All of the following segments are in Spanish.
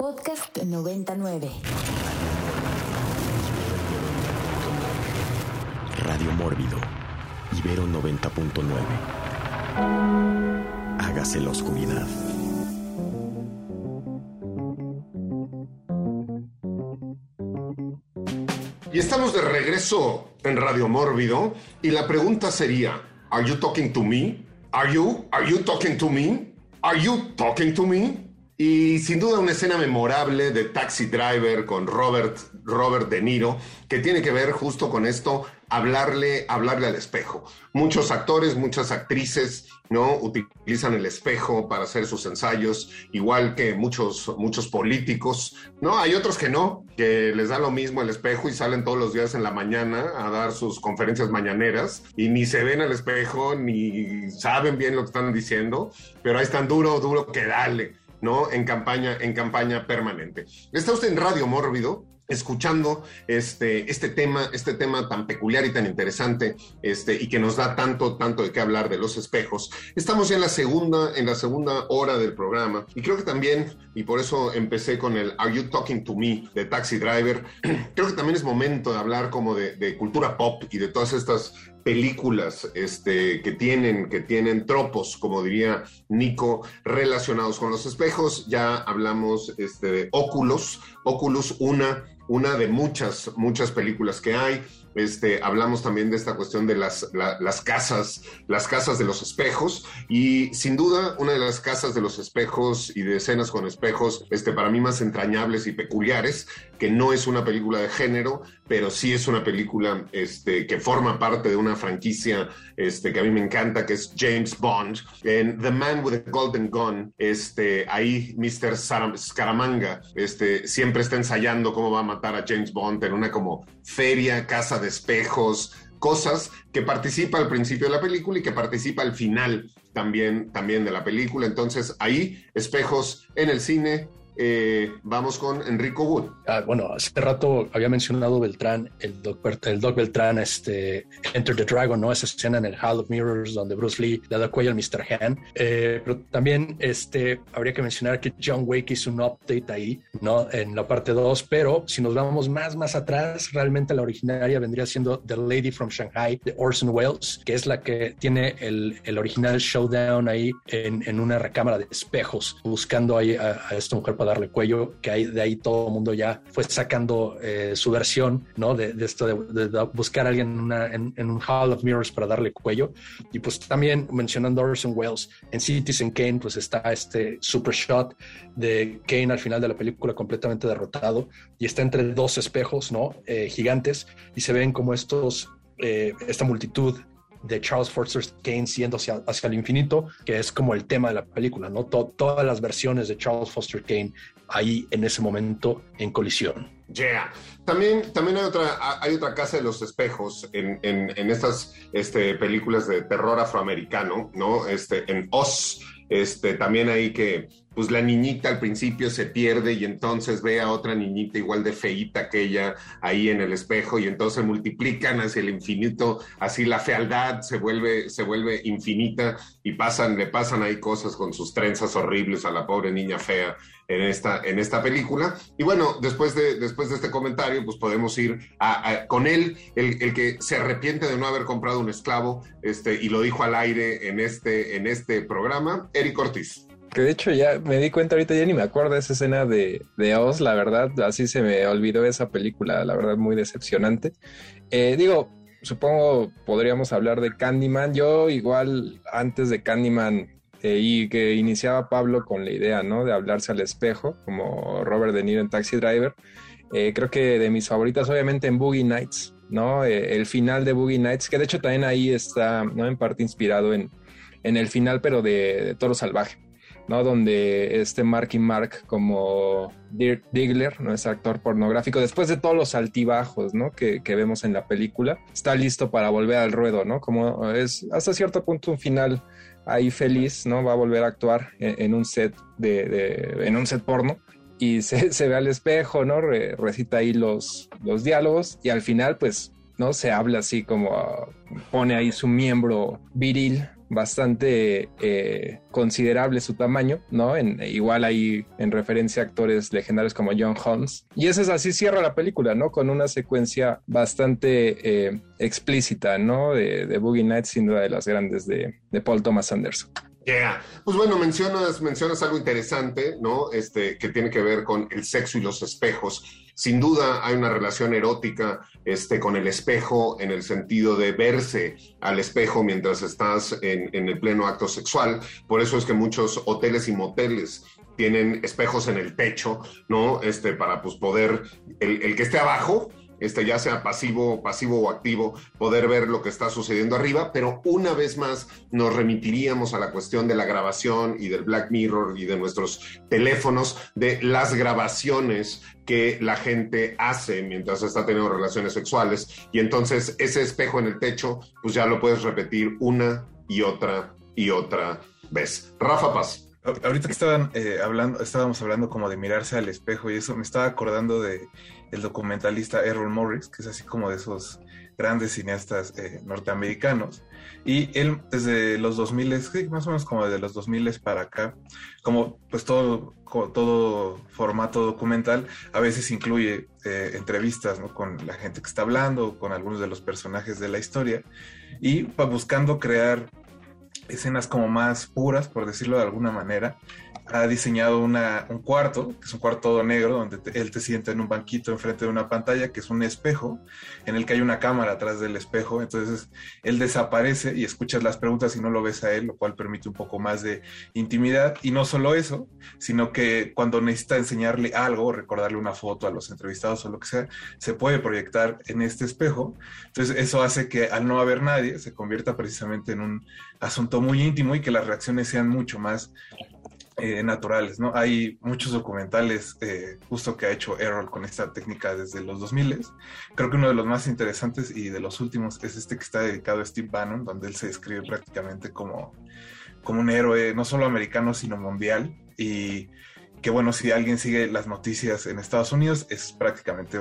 Podcast 99. Radio Mórbido. Ibero 90.9. Hágase la oscuridad. Y estamos de regreso en Radio Mórbido y la pregunta sería, ¿Are you talking to me? ¿Are you? ¿Are you talking to me? ¿Are you talking to me? Y sin duda una escena memorable de Taxi Driver con Robert, Robert De Niro, que tiene que ver justo con esto, hablarle, hablarle al espejo. Muchos actores, muchas actrices, ¿no? Utilizan el espejo para hacer sus ensayos, igual que muchos, muchos políticos, ¿no? Hay otros que no, que les da lo mismo el espejo y salen todos los días en la mañana a dar sus conferencias mañaneras y ni se ven al espejo, ni saben bien lo que están diciendo, pero ahí están duro, duro que dale. ¿No? En campaña, en campaña permanente. Está usted en Radio Mórbido, escuchando este, este tema, este tema tan peculiar y tan interesante, este, y que nos da tanto, tanto de qué hablar de los espejos. Estamos ya en la segunda, en la segunda hora del programa, y creo que también, y por eso empecé con el Are You Talking to Me de Taxi Driver, creo que también es momento de hablar como de, de cultura pop y de todas estas películas este, que, tienen, que tienen tropos, como diría Nico, relacionados con los espejos. Ya hablamos este, de Oculus, Oculus, una, una de muchas, muchas películas que hay. Este, hablamos también de esta cuestión de las, la, las casas, las casas de los espejos y sin duda una de las casas de los espejos y de escenas con espejos, este, para mí más entrañables y peculiares, que no es una película de género, pero sí es una película este, que forma parte de una franquicia este, que a mí me encanta, que es James Bond. En The Man with the Golden Gun, este, ahí Mr. Scaramanga este, siempre está ensayando cómo va a matar a James Bond en una como feria, casa de espejos, cosas que participa al principio de la película y que participa al final también, también de la película. Entonces ahí, espejos en el cine, eh, vamos con Enrico Wood. Ah, bueno, hace rato había mencionado Beltrán, el Doc, el Doc Beltrán, este, Enter the Dragon, ¿no? Esa escena en el Hall of Mirrors donde Bruce Lee le da cuello al Mr. Han. Eh, pero también este, habría que mencionar que John Wake hizo un update ahí, ¿no? En la parte 2, pero si nos vamos más, más atrás, realmente la originaria vendría siendo The Lady from Shanghai de Orson Welles, que es la que tiene el, el original showdown ahí en, en, una recámara de espejos, buscando ahí a, a esta mujer para darle cuello, que hay, de ahí todo el mundo ya fue sacando eh, su versión, ¿no? De, de esto de, de, buscar a alguien en, una, en, en, un Hall of Mirrors para darle cuello. Y pues también mencionando Orson Welles, en Citizen Kane, pues está este super shot de Kane al final de la película completamente derrotado y está entre dos espejos, ¿no? Eh, gigantes y se ven como estos, eh, esta multitud de Charles Foster Kane siendo hacia, el infinito, que es como el tema de la película, ¿no? To todas las versiones de Charles Foster Kane ahí en ese momento en colisión. Yeah. También, también hay, otra, hay otra casa de los espejos en, en, en estas este, películas de terror afroamericano, ¿no? Este, en Oz, este, también hay que pues la niñita al principio se pierde y entonces ve a otra niñita igual de feíta que ella ahí en el espejo y entonces multiplican hacia el infinito, así la fealdad se vuelve, se vuelve infinita y pasan, le pasan ahí cosas con sus trenzas horribles a la pobre niña fea en esta, en esta película. Y bueno, después de, después de este comentario, pues podemos ir a, con él, el, el, que se arrepiente de no haber comprado un esclavo, este, y lo dijo al aire en este, en este programa, Eric Ortiz que de hecho ya me di cuenta ahorita, ya ni me acuerdo de esa escena de, de Oz, la verdad, así se me olvidó esa película, la verdad, muy decepcionante. Eh, digo, supongo podríamos hablar de Candyman. Yo igual antes de Candyman eh, y que iniciaba Pablo con la idea, ¿no? De hablarse al espejo, como Robert De Niro en Taxi Driver. Eh, creo que de mis favoritas, obviamente, en Boogie Nights, ¿no? Eh, el final de Boogie Nights, que de hecho también ahí está, ¿no? En parte inspirado en, en el final, pero de, de Toro Salvaje. ¿No? Donde este Marky Mark como Dirk Diggler, ¿no? Es actor pornográfico, después de todos los altibajos, ¿no? Que, que, vemos en la película, está listo para volver al ruedo, ¿no? Como es hasta cierto punto un final ahí feliz, ¿no? Va a volver a actuar en, en un set de, de, en un set porno y se, se ve al espejo, ¿no? Re, recita ahí los, los diálogos y al final, pues, ¿no? Se habla así como uh, pone ahí su miembro viril bastante eh, considerable su tamaño, ¿no? En, igual ahí en referencia a actores legendarios como John Holmes. Y eso es así cierra la película, ¿no? Con una secuencia bastante eh, explícita, ¿no? De, de, Boogie Nights, sin duda de las grandes de, de Paul Thomas Anderson. Yeah. Pues bueno, mencionas, mencionas algo interesante, ¿no? Este, que tiene que ver con el sexo y los espejos. Sin duda hay una relación erótica este, con el espejo en el sentido de verse al espejo mientras estás en, el pleno acto sexual. Por eso es que muchos hoteles y moteles tienen espejos en el techo, ¿no? Este, para pues poder, el que esté abajo, este, ya sea pasivo, pasivo o activo, poder ver lo que está sucediendo arriba, pero una vez más nos remitiríamos a la cuestión de la grabación y del Black Mirror y de nuestros teléfonos, de las grabaciones que la gente hace mientras está teniendo relaciones sexuales. Y entonces ese espejo en el techo, pues ya lo puedes repetir una y otra y otra vez. Rafa Paz. Ahorita que estaban eh, hablando, estábamos hablando como de mirarse al espejo y eso me estaba acordando de el documentalista Errol Morris, que es así como de esos grandes cineastas eh, norteamericanos. Y él desde los 2000, sí, más o menos como desde los 2000 para acá, como pues todo, todo formato documental, a veces incluye eh, entrevistas con la gente que está hablando, con algunos de los personajes de la historia, y va buscando crear escenas como más puras, por decirlo de alguna manera, ha diseñado un cuarto, que es un cuarto todo negro, donde él te sienta en un banquito enfrente de una pantalla, que es un espejo, en el que hay una cámara atrás del espejo. Entonces él desaparece y escuchas las preguntas y no lo ves a él, lo cual permite un poco más de intimidad. Y no solo eso, sino que cuando necesita enseñarle algo, recordarle una foto a los entrevistados o lo que sea, se puede proyectar en este espejo. Entonces eso hace que al no haber nadie, se convierta precisamente en un asunto muy íntimo y que las reacciones sean mucho más eh, naturales, ¿no? Hay muchos documentales eh, justo que ha hecho Errol con esta técnica desde los 2000. Creo que uno de los más interesantes y de los últimos es este que está dedicado a Steve Bannon, donde él se describe prácticamente como, como un héroe no solo americano, sino mundial. Y que bueno, si alguien sigue las noticias en Estados Unidos, es prácticamente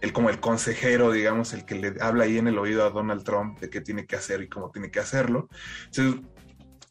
él como el consejero, digamos, el que le habla ahí en el oído a Donald Trump de qué tiene que hacer y cómo tiene que hacerlo. Entonces,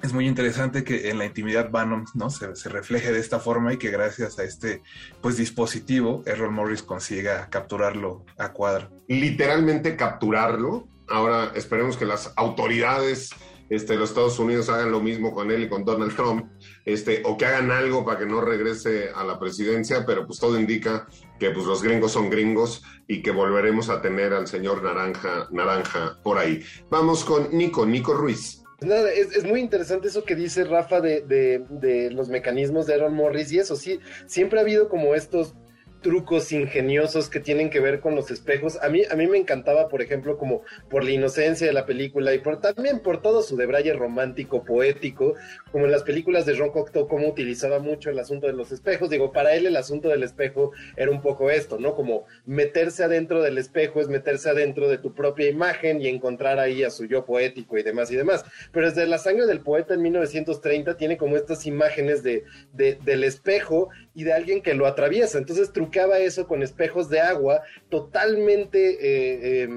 es muy interesante que en la intimidad Bannon ¿no? Se, se, refleje de esta forma y que gracias a este pues, dispositivo Errol Morris consiga capturarlo a cuadro. Literalmente capturarlo. Ahora esperemos que las autoridades este, los Estados Unidos hagan lo mismo con él y con Donald Trump, este, o que hagan algo para que no regrese a la presidencia, pero pues todo indica que pues los gringos son gringos y que volveremos a tener al señor Naranja, Naranja por ahí. Vamos con Nico, Nico Ruiz. Nada, es, es, muy interesante eso que dice Rafa de, de, de, los mecanismos de Aaron Morris y eso, sí, siempre ha habido como estos trucos ingeniosos que tienen que ver con los espejos. A mí, a mí me encantaba, por ejemplo, como por la inocencia de la película y por también por todo su debraye romántico, poético, como en las películas de Ron Cocteau, como utilizaba mucho el asunto de los espejos. Digo, para él el asunto del espejo era un poco esto, ¿no? Como meterse adentro del espejo es meterse adentro de tu propia imagen y encontrar ahí a su yo poético y demás y demás. Pero desde La sangre del poeta en 1930 tiene como estas imágenes de del espejo y de alguien que lo atraviesa. Entonces trucaba eso con espejos de agua totalmente eh, eh,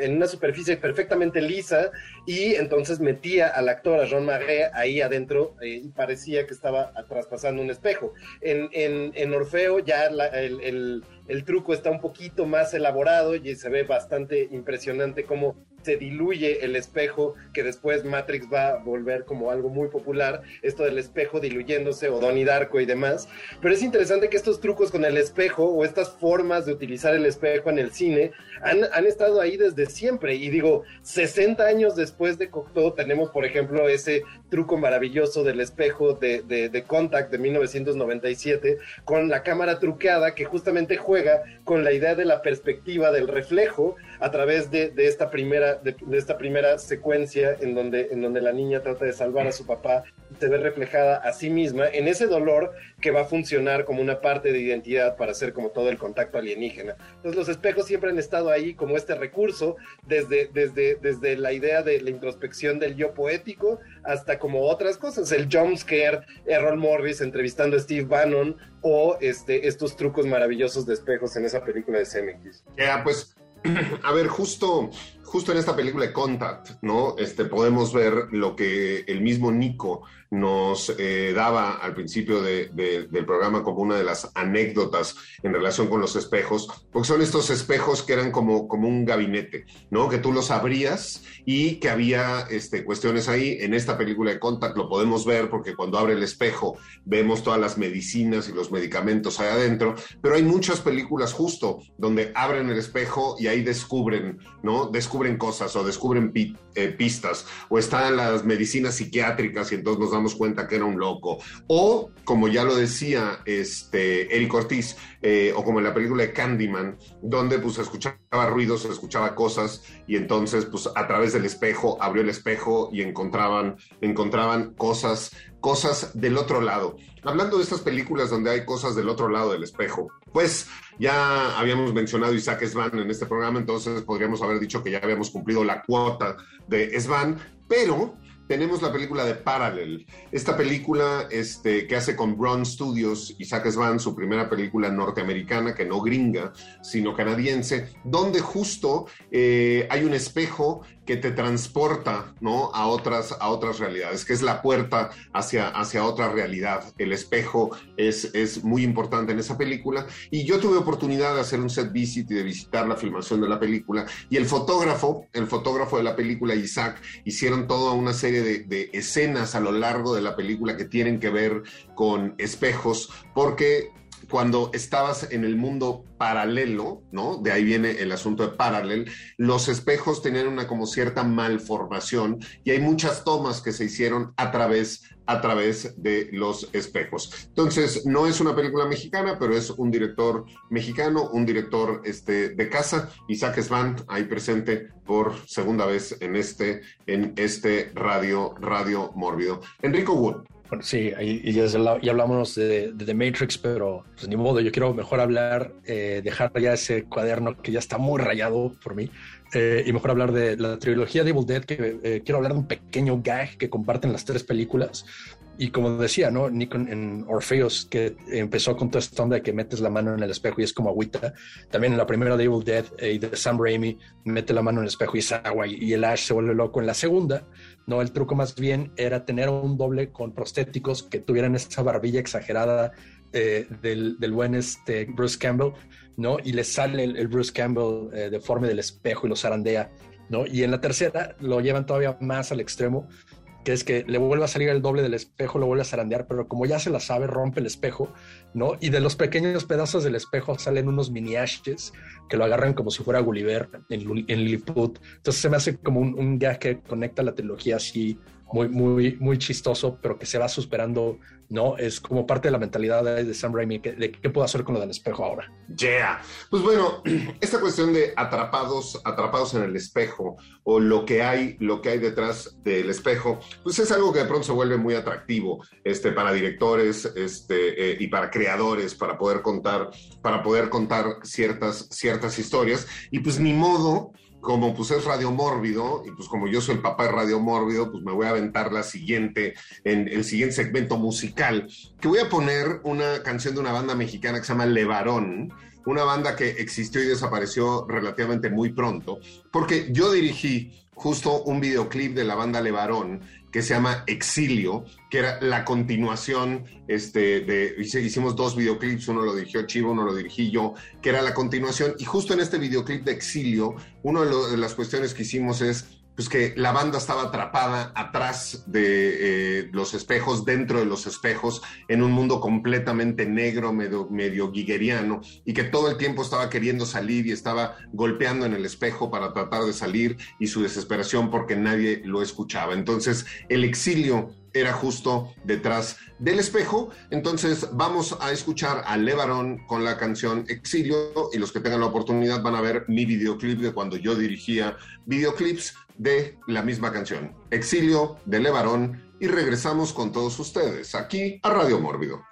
en una superficie perfectamente lisa y entonces metía al actor, a Ron Marais, ahí adentro eh, y parecía que estaba traspasando un espejo. En, en, en Orfeo ya la, el, el truco está un poquito más elaborado y se ve bastante impresionante cómo se diluye el espejo, que después Matrix va a volver como algo muy popular, esto del espejo diluyéndose o Donnie Darko y demás. Pero es interesante que estos trucos con el espejo o estas formas de utilizar el espejo en el cine han, estado ahí desde siempre. Y digo, 60 años después de Cocteau tenemos, por ejemplo, ese truco maravilloso del espejo de, de, de Contact de 1997 con la cámara truqueada que justamente juega con la idea de la perspectiva del reflejo a través de, de esta primera de, esta primera secuencia en donde, en donde la niña trata de salvar a su papá se ve reflejada a sí misma en ese dolor que va a funcionar como una parte de identidad para hacer como todo el contacto alienígena. Entonces los espejos siempre han estado ahí como este recurso desde, desde, desde la idea de la introspección del yo poético hasta como otras cosas, el jumpscare, Errol Morris entrevistando a Steve Bannon o este, estos trucos maravillosos de espejos en esa película de CMX. Ya, pues a ver, justo, justo en esta película de Contact, ¿no? Este, podemos ver lo que el mismo Nico nos eh, daba al principio de, de, del programa como una de las anécdotas en relación con los espejos, porque son estos espejos que eran como, como un gabinete, ¿no? Que tú los abrías y que había este, cuestiones ahí. En esta película de Contact lo podemos ver porque cuando abre el espejo vemos todas las medicinas y los medicamentos ahí adentro, pero hay muchas películas justo donde abren el espejo y ahí descubren, ¿no? Descubren cosas o descubren eh, pistas o están las medicinas psiquiátricas y entonces nos damos cuenta que era un loco. O, como ya lo decía este, Eric Ortiz, eh, o como en la película de Candyman, donde pues escuchaba ruidos, escuchaba cosas, y entonces pues a través del espejo, abrió el espejo y encontraban, encontraban cosas, cosas del otro lado. Hablando de estas películas donde hay cosas del otro lado del espejo, pues ya habíamos mencionado Isaac Svan en este programa, entonces podríamos haber dicho que ya habíamos cumplido la cuota de Svan, pero tenemos la película de Parallel. Esta película este, que hace con Brown Studios, Isaac Svan, su primera película norteamericana, que no gringa, sino canadiense, donde justo eh, hay un espejo que te transporta ¿no? a, otras, a otras realidades, que es la puerta hacia, hacia otra realidad. El espejo es, es muy importante en esa película. Y yo tuve oportunidad de hacer un set visit y de visitar la filmación de la película. Y el fotógrafo, el fotógrafo de la película, Isaac, hicieron toda una serie de, de escenas a lo largo de la película que tienen que ver con espejos, porque cuando estabas en el mundo paralelo, ¿no? De ahí viene el asunto de paralel, los espejos tenían una como cierta malformación y hay muchas tomas que se hicieron a través a través de los espejos. Entonces, no es una película mexicana, pero es un director mexicano, un director este, de casa, Isaac Svan, ahí presente por segunda vez en este, en este radio, radio mórbido. Enrico Wood, bueno, sí, y ya, hablamos de, de, The Matrix, pero pues ni modo, yo quiero mejor hablar, eh, dejar ya ese cuaderno que ya está muy rayado por mí, eh, y mejor hablar de la trilogía de Evil Dead, que eh, quiero hablar de un pequeño gag que comparten las tres películas. Y como decía, ¿no? Nick en Orpheus, que empezó con toda esta onda de que metes la mano en el espejo y es como agüita. También en la primera de Evil Dead y de Sam Raimi, mete la mano en el espejo y es agua y, y el Ash se vuelve loco. En la segunda, no, el truco más bien era tener un doble con prostéticos que tuvieran esa barbilla exagerada eh, del, del, buen este Bruce Campbell, ¿no? Y le sale el, el Bruce Campbell eh, deforme del espejo y lo zarandea, ¿no? Y en la tercera lo llevan todavía más al extremo, que es que le vuelve a salir el doble del espejo, lo vuelve a zarandear, pero como ya se la sabe, rompe el espejo, ¿no? Y de los pequeños pedazos del espejo salen unos mini ashes que lo agarran como si fuera Gulliver en, en Lilliput. Entonces se me hace como un, un que conecta la trilogía así muy, muy, muy chistoso, pero que se va superando, ¿no? Es como parte de la mentalidad de, Sam Raimi, que, qué puedo hacer con lo del espejo ahora. Yeah. Pues bueno, esta cuestión de atrapados, atrapados en el espejo o lo que hay, lo que hay detrás del espejo, pues es algo que de pronto se vuelve muy atractivo, este, para directores, este, eh, y para creadores, para poder contar, para poder contar ciertas, ciertas historias. Y pues ni modo como pues es Radio Mórbido, y pues como yo soy el papá de Radio Mórbido, pues me voy a aventar la siguiente, en el siguiente segmento musical, que voy a poner una canción de una banda mexicana que se llama Levarón, una banda que existió y desapareció relativamente muy pronto, porque yo dirigí justo un videoclip de la banda Levarón que se llama Exilio, que era la continuación, este, de, hicimos dos videoclips, uno lo dirigió Chivo, uno lo dirigí yo, que era la continuación, y justo en este videoclip de Exilio, una de, de las cuestiones que hicimos es pues que la banda estaba atrapada atrás de eh, los espejos, dentro de los espejos, en un mundo completamente negro, medio, medio guigueriano, y que todo el tiempo estaba queriendo salir y estaba golpeando en el espejo para tratar de salir y su desesperación porque nadie lo escuchaba. Entonces, el exilio era justo detrás del espejo. Entonces vamos a escuchar a Levarón con la canción Exilio y los que tengan la oportunidad van a ver mi videoclip de cuando yo dirigía videoclips de la misma canción, Exilio de Levarón, y regresamos con todos ustedes aquí a Radio Mórbido.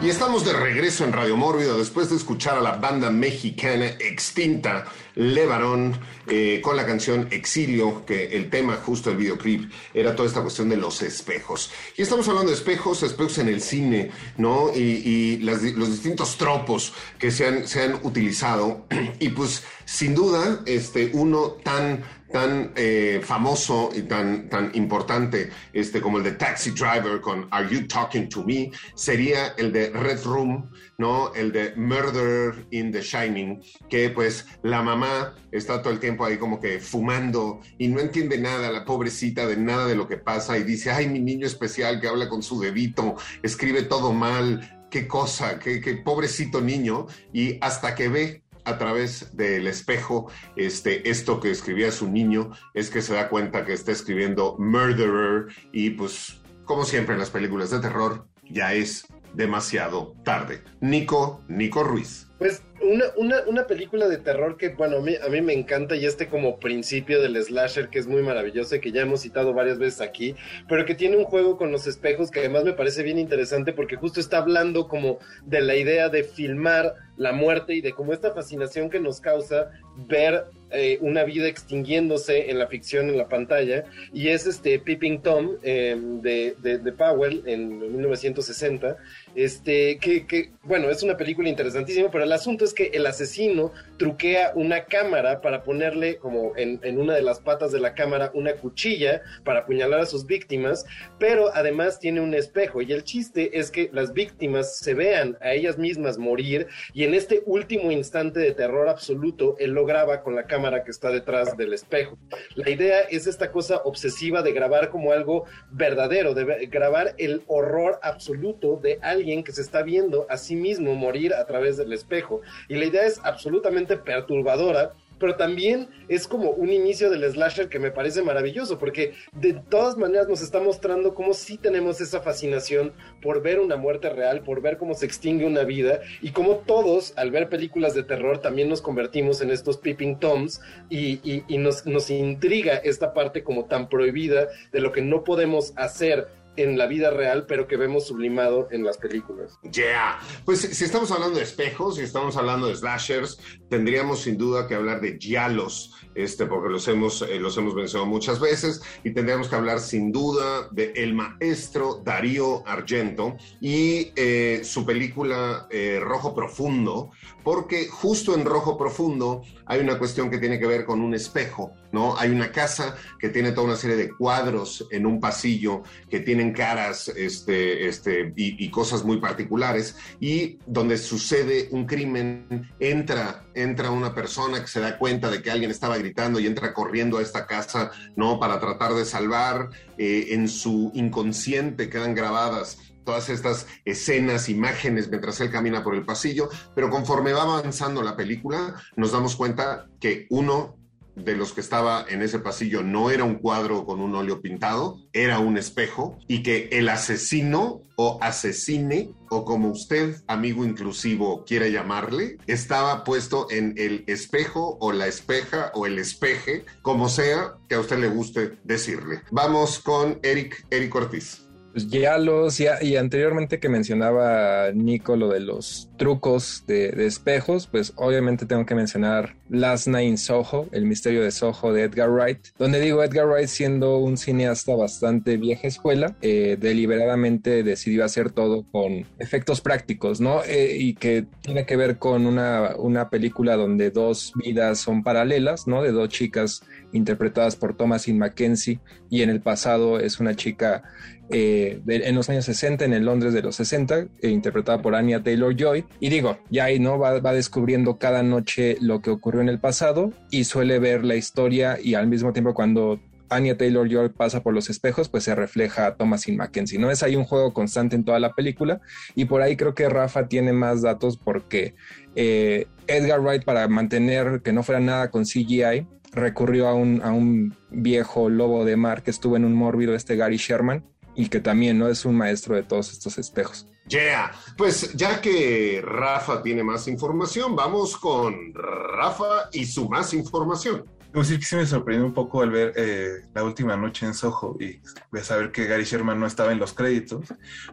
Y estamos de regreso en Radio Mórbido después de escuchar a la banda mexicana extinta Levarón eh, con la canción Exilio, que el tema justo del videoclip era toda esta cuestión de los espejos. Y estamos hablando de espejos, espejos en el cine, ¿no? Y, los distintos tropos que se han, se han utilizado. Y pues sin duda, este, uno tan tan eh, famoso y tan, tan importante este, como el de Taxi Driver con Are You Talking to Me sería el de Red Room, ¿no? El de Murder in the Shining, que pues la mamá está todo el tiempo ahí como que fumando y no entiende nada, la pobrecita, de nada de lo que pasa y dice, ay, mi niño especial que habla con su dedito, escribe todo mal, qué cosa, qué, qué pobrecito niño, y hasta que ve a través del espejo este, esto que escribía su niño, es que se da cuenta que está escribiendo Murderer y pues como siempre en las películas de terror, ya es demasiado tarde. Nico, Nico Ruiz. Pues una, una, una, película de terror que, bueno, a mí, a mí me encanta y este como principio del slasher que es muy maravilloso y que ya hemos citado varias veces aquí, pero que tiene un juego con los espejos que además me parece bien interesante porque justo está hablando como de la idea de filmar la muerte y de cómo esta fascinación que nos causa ver eh, una vida extinguiéndose en la ficción en la pantalla. Y es este Peeping Tom em, de, de, Powell en 1960 este que, que, bueno es una película interesantísima pero el asunto es que el asesino truquea una cámara para ponerle como en, una de las patas de la cámara una cuchilla para apuñalar a sus víctimas pero además tiene un espejo y el chiste es que las víctimas se vean a ellas mismas morir y en este último instante de terror absoluto él lo graba con la cámara que está detrás del espejo. La idea es esta cosa obsesiva de grabar como algo verdadero, de grabar el horror absoluto de alguien que se está viendo a sí mismo morir a través del espejo. Y la idea es absolutamente perturbadora pero también es como un inicio del slasher que me parece maravilloso, porque de todas maneras nos está mostrando cómo sí tenemos esa fascinación por ver una muerte real, por ver cómo se extingue una vida, y cómo todos, al ver películas de terror, también nos convertimos en estos peeping toms, y, y nos, nos intriga esta parte como tan prohibida de lo que no podemos hacer en la vida real, pero que vemos sublimado en las películas. Yeah. Pues si estamos hablando de espejos, si estamos hablando de slashers, tendríamos sin duda que hablar de giallos, este, porque los hemos, eh, los hemos mencionado muchas veces, y tendríamos que hablar sin duda de el maestro Darío Argento y eh, su película eh, Rojo Profundo, porque justo en Rojo Profundo hay una cuestión que tiene que ver con un espejo, ¿no? Hay una casa que tiene toda una serie de cuadros en un pasillo que tienen caras este, este, y, cosas muy particulares, y donde sucede un crimen, entra, entra una persona que se da cuenta de que alguien estaba gritando y entra corriendo a esta casa, ¿no? Para tratar de salvar, eh, en su inconsciente quedan grabadas todas estas escenas, imágenes mientras él camina por el pasillo, pero conforme va avanzando la película, nos damos cuenta que uno de los que estaba en ese pasillo no era un cuadro con un óleo pintado, era un espejo y que el asesino o asesine o como usted, amigo inclusivo, quiera llamarle, estaba puesto en el espejo o la espeja o el espeje, como sea que a usted le guste decirle. Vamos con Eric, Eric Ortiz. Pues ya los, ya, y anteriormente que mencionaba Nico lo de los trucos de, espejos, pues obviamente tengo que mencionar Last Night in Soho, El misterio de Soho de Edgar Wright, donde digo Edgar Wright siendo un cineasta bastante vieja escuela, eh, deliberadamente decidió hacer todo con efectos prácticos, ¿no? Eh, y que tiene que ver con una, una película donde dos vidas son paralelas, ¿no? De dos chicas interpretadas por Thomasin Mackenzie y en el pasado es una chica eh, en los años 60, en el Londres de los 60, eh, interpretada por Anya Taylor Joy. Y digo, ya ahí no va, descubriendo cada noche lo que ocurrió en el pasado y suele ver la historia y al mismo tiempo cuando Anya Taylor Joy pasa por los espejos, pues se refleja a Thomasin Mackenzie. No es ahí un juego constante en toda la película y por ahí creo que Rafa tiene más datos porque eh, Edgar Wright para mantener que no fuera nada con CGI recurrió a un, a un viejo lobo de mar que estuvo en un mórbido, este Gary Sherman, y que también no es un maestro de todos estos espejos. Yeah, pues ya que Rafa tiene más información, vamos con Rafa y su más información. Debo decir que sí me sorprendió un poco al ver eh, la última noche en Soho y de saber que Gary Sherman no estaba en los créditos,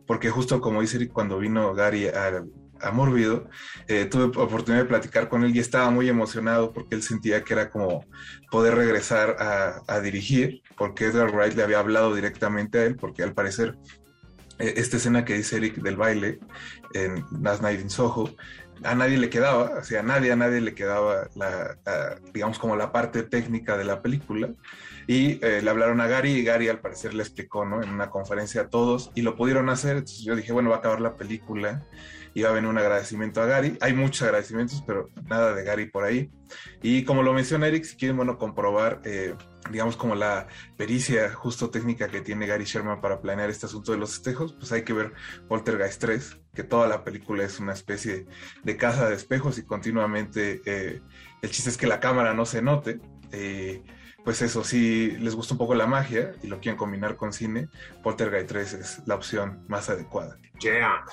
porque justo como dice cuando vino Gary al a Mórbido, eh, tuve oportunidad de platicar con él y estaba muy emocionado porque él sentía que era como poder regresar a, dirigir, porque Edgar Wright le había hablado directamente a él, porque al parecer eh, esta escena que dice Eric del baile en Last Night in Soho, a nadie le quedaba, o sea, a nadie, a nadie le quedaba la, digamos, como la parte técnica de la película. Y eh, le hablaron a Gary y Gary al parecer le explicó, ¿no? En una conferencia a todos y lo pudieron hacer. Entonces yo dije, bueno, va a acabar la película iba a venir un agradecimiento a Gary. Hay muchos agradecimientos, pero nada de Gary por ahí. Y como lo menciona Eric, si quieren, bueno, comprobar, eh, digamos, como la pericia justo técnica que tiene Gary Sherman para planear este asunto de los espejos, pues hay que ver Poltergeist 3, que toda la película es una especie de caza de espejos y continuamente eh, el chiste es que la cámara no se note. Eh, pues eso, si les gusta un poco la magia y lo quieren combinar con cine, Poltergeist 3 es la opción más adecuada. Yeah.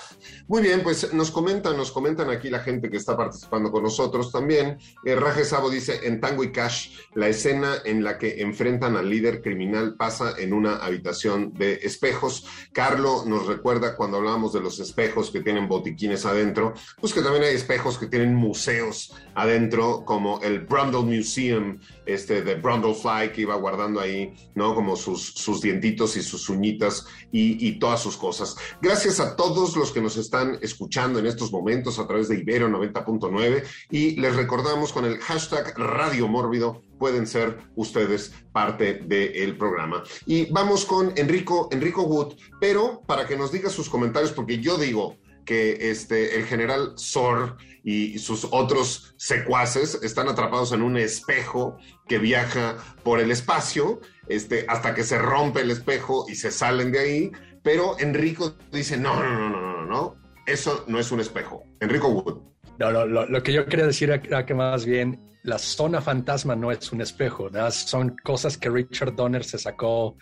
Muy bien, pues nos comentan, nos comentan aquí la gente que está participando con nosotros también. Eh, Raje Sabo dice, en Tango y Cash, la escena en la que enfrentan al líder criminal pasa en una habitación de espejos. Carlo nos recuerda cuando hablábamos de los espejos que tienen botiquines adentro, pues que también hay espejos que tienen museos adentro, como el Brundle Museum, este de Brundlefly, que iba guardando ahí, ¿no? Como sus, sus dientitos y sus uñitas y, y todas sus cosas. Gracias a todos los que nos están escuchando en estos momentos a través de Ibero 90.9 y les recordamos con el hashtag Radio Mórbido pueden ser ustedes parte del programa. Y vamos con Enrico, Enrico Wood, pero para que nos diga sus comentarios, porque yo digo que este, el general Sor y sus otros secuaces están atrapados en un espejo que viaja por el espacio, este, hasta que se rompe el espejo y se salen de ahí pero Enrico dice, no, no, no, no, no, no, eso no es un espejo. Enrico Wood. No, no lo, que yo quería decir era que más bien la zona fantasma no es un espejo, son cosas que Richard Donner se sacó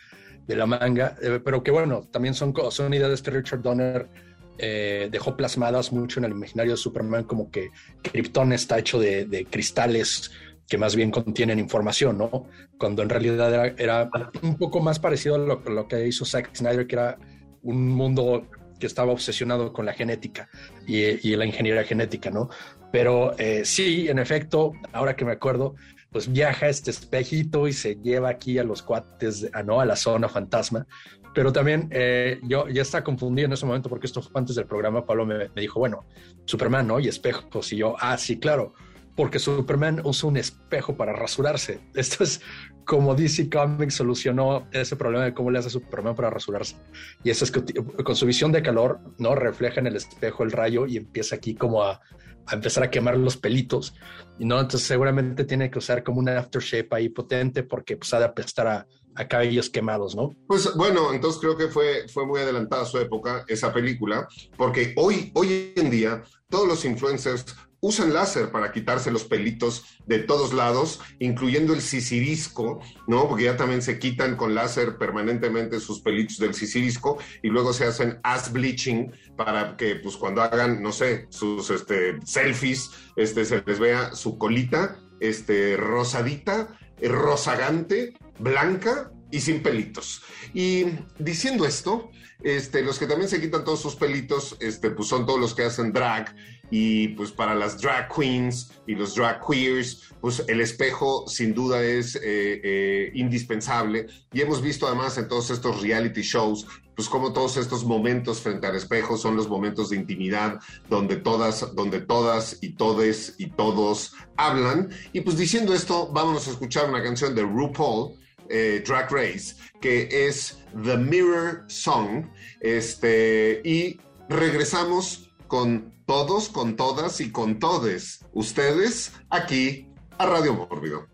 de la manga, eh, pero que bueno, también son, son ideas que Richard Donner eh, dejó plasmadas mucho en el imaginario de Superman, como que Krypton está hecho de, cristales que más bien contienen información, ¿no? Cuando en realidad era, un poco más parecido a lo, lo, que hizo Zack Snyder, que era un mundo que estaba obsesionado con la genética y, la ingeniería genética, ¿no? Pero eh, sí, en efecto, ahora que me acuerdo, pues viaja este espejito y se lleva aquí a los cuates, a, ¿no? A la zona fantasma. Pero también eh, yo ya estaba confundido en ese momento porque esto fue antes del programa. Pablo me, me, dijo, bueno, Superman, ¿no? Y espejos. Y yo, ah, sí, claro, porque Superman usa un espejo para rasurarse. Esto es como DC Comics solucionó ese problema de cómo le hace Superman para rasurarse. Y eso es que con su visión de calor, ¿no? Refleja en el espejo el rayo y empieza aquí como a, empezar a quemar los pelitos. Y no, entonces seguramente tiene que usar como un aftershave ahí potente porque pues ha de apestar a, a cabellos quemados, ¿no? Pues bueno, entonces creo que fue, fue muy adelantada su época esa película, porque hoy, hoy en día todos los influencers usan láser para quitarse los pelitos de todos lados, incluyendo el sisirisco, ¿no? Porque ya también se quitan con láser permanentemente sus pelitos del sisirisco y luego se hacen ass bleaching para que, pues, cuando hagan, no sé, sus este, selfies, este, se les vea su colita, este, rosadita, rosagante, blanca y sin pelitos. Y diciendo esto, este, los que también se quitan todos sus pelitos, este, pues son todos los que hacen drag y pues para las drag queens y los drag queers, pues el espejo sin duda es eh, eh, indispensable. Y hemos visto además en todos estos reality shows, pues como todos estos momentos frente al espejo son los momentos de intimidad donde todas, donde todas y todes y todos hablan. Y pues diciendo esto, vámonos a escuchar una canción de RuPaul. Eh, drag Race, que es The Mirror Song, este, y regresamos con todos, con todas y con todes. Ustedes aquí a Radio Mórbido.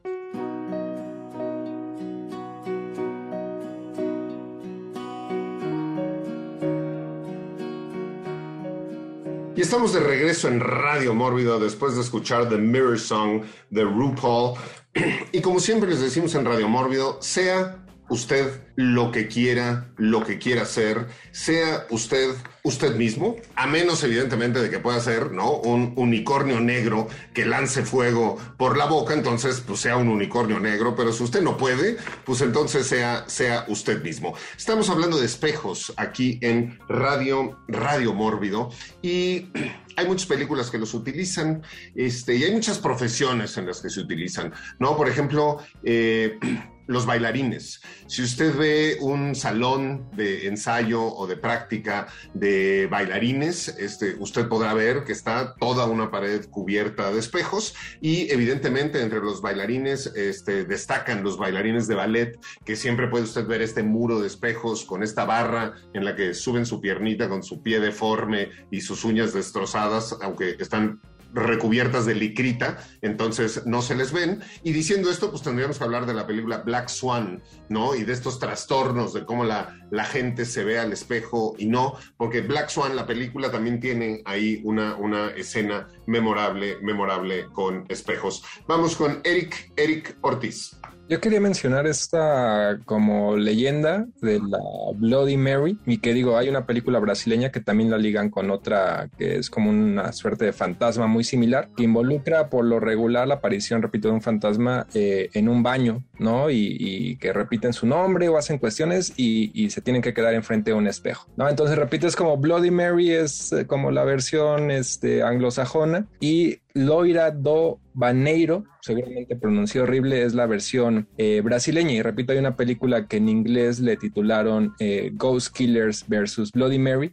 Y estamos de regreso en Radio Mórbido después de escuchar The Mirror Song de RuPaul. Y como siempre les decimos en Radio Mórbido, sea usted lo que quiera, lo que quiera hacer, sea usted usted mismo, a menos evidentemente de que pueda ser, ¿no? Un unicornio negro que lance fuego por la boca, entonces pues sea un unicornio negro, pero si usted no puede, pues entonces sea, sea usted mismo. Estamos hablando de espejos aquí en Radio, Radio Mórbido y hay muchas películas que los utilizan este, y hay muchas profesiones en las que se utilizan, ¿no? Por ejemplo, eh, los bailarines. Si usted ve un salón de ensayo o de práctica de bailarines, este, usted podrá ver que está toda una pared cubierta de espejos y evidentemente entre los bailarines este, destacan los bailarines de ballet, que siempre puede usted ver este muro de espejos con esta barra en la que suben su piernita con su pie deforme y sus uñas destrozadas, aunque están recubiertas de licrita, entonces no se les ven. Y diciendo esto, pues tendríamos que hablar de la película Black Swan, ¿no? Y de estos trastornos, de cómo la, gente se ve al espejo y no, porque Black Swan, la película, también tiene ahí una, una escena memorable, memorable con espejos. Vamos con Eric, Eric Ortiz. Yo quería mencionar esta como leyenda de la Bloody Mary y que digo, hay una película brasileña que también la ligan con otra que es como una suerte de fantasma muy similar que involucra por lo regular la aparición, repito, de un fantasma eh, en un baño, ¿no? Y, que repiten su nombre o hacen cuestiones y, se tienen que quedar enfrente de un espejo, ¿no? Entonces repites como Bloody Mary es eh, como la versión este, anglosajona y Loira do Baneiro, seguramente pronuncié horrible, es la versión eh, brasileña. Y repito, hay una película que en inglés le titularon eh, Ghost Killers versus Bloody Mary,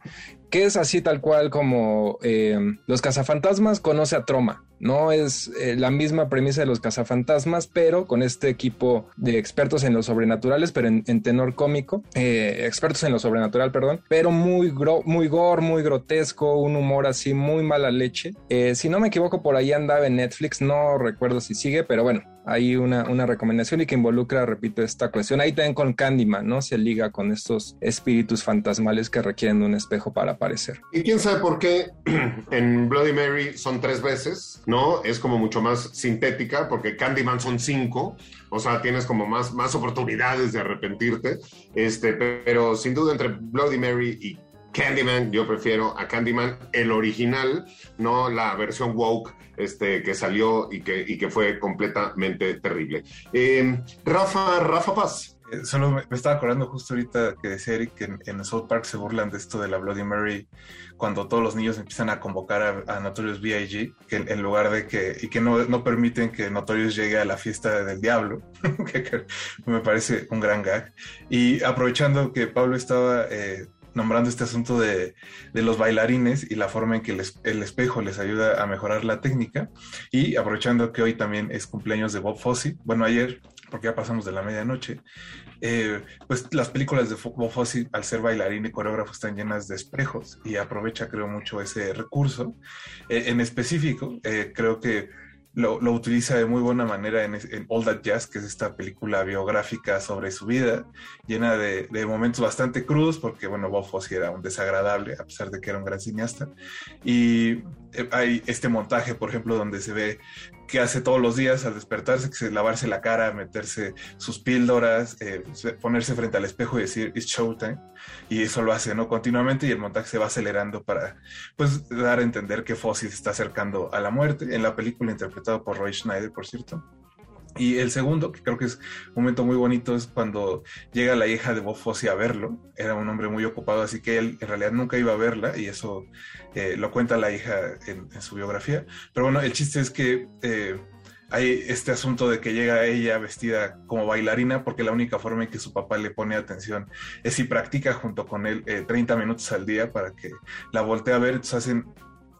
que es así tal cual como eh, Los cazafantasmas conoce a Troma. No es eh, la misma premisa de los cazafantasmas, pero con este equipo de expertos en lo sobrenaturales, pero en, tenor cómico, eh, expertos en lo sobrenatural, perdón, pero muy, muy gore, muy grotesco, un humor así muy mala leche. Si no me equivoco, por ahí andaba en Netflix, no recuerdo si sigue, pero bueno, hay una, una, recomendación y que involucra, repito, esta cuestión. Ahí también con Candyman, ¿no? Se liga con estos espíritus fantasmales que requieren de un espejo para aparecer. Y quién sabe por qué en Bloody Mary son tres veces, ¿no? Es como mucho más sintética, porque Candyman son cinco, o sea, tienes como más, más oportunidades de arrepentirte, este, pero sin duda entre Bloody Mary y Candyman, yo prefiero a Candyman el original, no la versión woke este, que salió y que, y que fue completamente terrible. Eh, Rafa, Rafa Paz. Eh, solo me, estaba acordando justo ahorita que decía Eric que en, South Park se burlan de esto de la Bloody Mary cuando todos los niños empiezan a convocar a, Notorious B.I.G. en lugar de que y que no, no permiten que Notorious llegue a la fiesta del diablo, que, me parece un gran gag. Y aprovechando que Pablo estaba eh, nombrando este asunto de, los bailarines y la forma en que el, espejo les ayuda a mejorar la técnica. Y aprovechando que hoy también es cumpleaños de Bob Fosse, bueno, ayer, porque ya pasamos de la medianoche, eh, pues las películas de Bob Fosse, al ser bailarín y coreógrafo, están llenas de espejos y aprovecha, creo, mucho ese recurso. Eh, en específico, eh, creo que lo, utiliza de muy buena manera en, All That Jazz, que es esta película biográfica sobre su vida, llena de, momentos bastante crudos, porque, bueno, Bob Fosse era un desagradable, a pesar de que era un gran cineasta. Y eh, hay este montaje, por ejemplo, donde se ve que hace todos los días al despertarse, que es lavarse la cara, meterse sus píldoras, eh, ponerse frente al espejo y decir, it's showtime. Y eso lo hace, ¿no? Continuamente y el montaje se va acelerando para, pues, dar a entender que Fossey se está acercando a la muerte. En la película interpretado por Roy Schneider, por cierto. Y el segundo, que creo que es un momento muy bonito, es cuando llega la hija de Bob Fosse a verlo. Era un hombre muy ocupado, así que él en realidad nunca iba a verla y eso eh, lo cuenta la hija en, su biografía. Pero bueno, el chiste es que eh, hay este asunto de que llega ella vestida como bailarina porque la única forma en que su papá le pone atención es si practica junto con él 30 eh, minutos al día para que la voltee a ver. Entonces hacen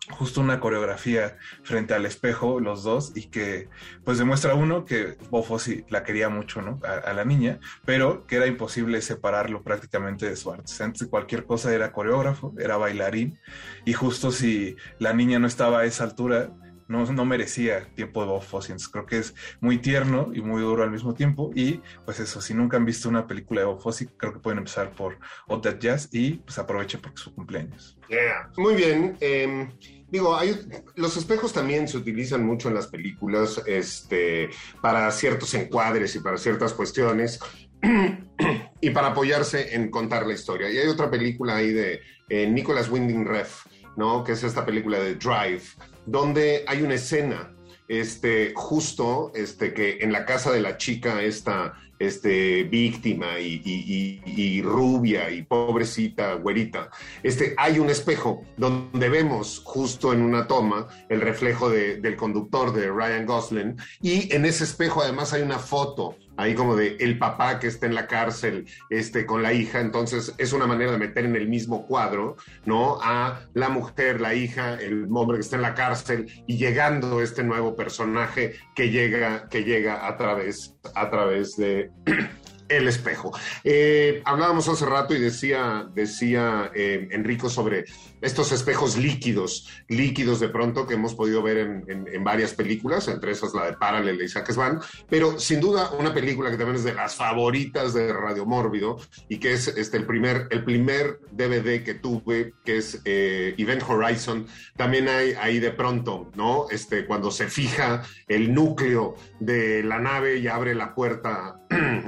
justo una coreografía frente al espejo los dos y que pues demuestra uno que Bob la quería mucho ¿no? a, la niña pero que era imposible separarlo prácticamente de su arte antes cualquier cosa era coreógrafo era bailarín y justo si la niña no estaba a esa altura no, merecía tiempo de Bob Fosse. creo que es muy tierno y muy duro al mismo tiempo. Y pues eso, si nunca han visto una película de Bob Fosse, creo que pueden empezar por All That Jazz y pues aprovechen porque es su cumpleaños. Muy bien. Em, digo, los espejos también se utilizan mucho en las películas este, para ciertos encuadres y para ciertas cuestiones. y para apoyarse en contar la historia. Y hay otra película ahí de eh, Nicholas Winding Ref, ¿no? Que es esta película de Drive, donde hay una escena este, justo este, que en la casa de la chica esta este, víctima y, rubia y pobrecita, güerita, este, hay un espejo donde vemos justo en una toma el reflejo del conductor de Ryan Gosling y en ese espejo además hay una foto ahí como de el papá que está en la cárcel este, con la hija, entonces es una manera de meter en el mismo cuadro, ¿no? A la mujer, la hija, el hombre que está en la cárcel y llegando este nuevo personaje que llega, que llega a través, a través de el espejo. Eh, hablábamos hace rato y decía, decía eh, Enrico sobre estos espejos líquidos, líquidos de pronto que hemos podido ver en, varias películas, entre esas la de Parallel de Isaac Svan, pero sin duda una película que también es de las favoritas de Radio Mórbido y que es este, el, primer, el primer DVD que tuve, que es eh, Event Horizon, también hay ahí de pronto, ¿no? Este, cuando se fija el núcleo de la nave y abre la puerta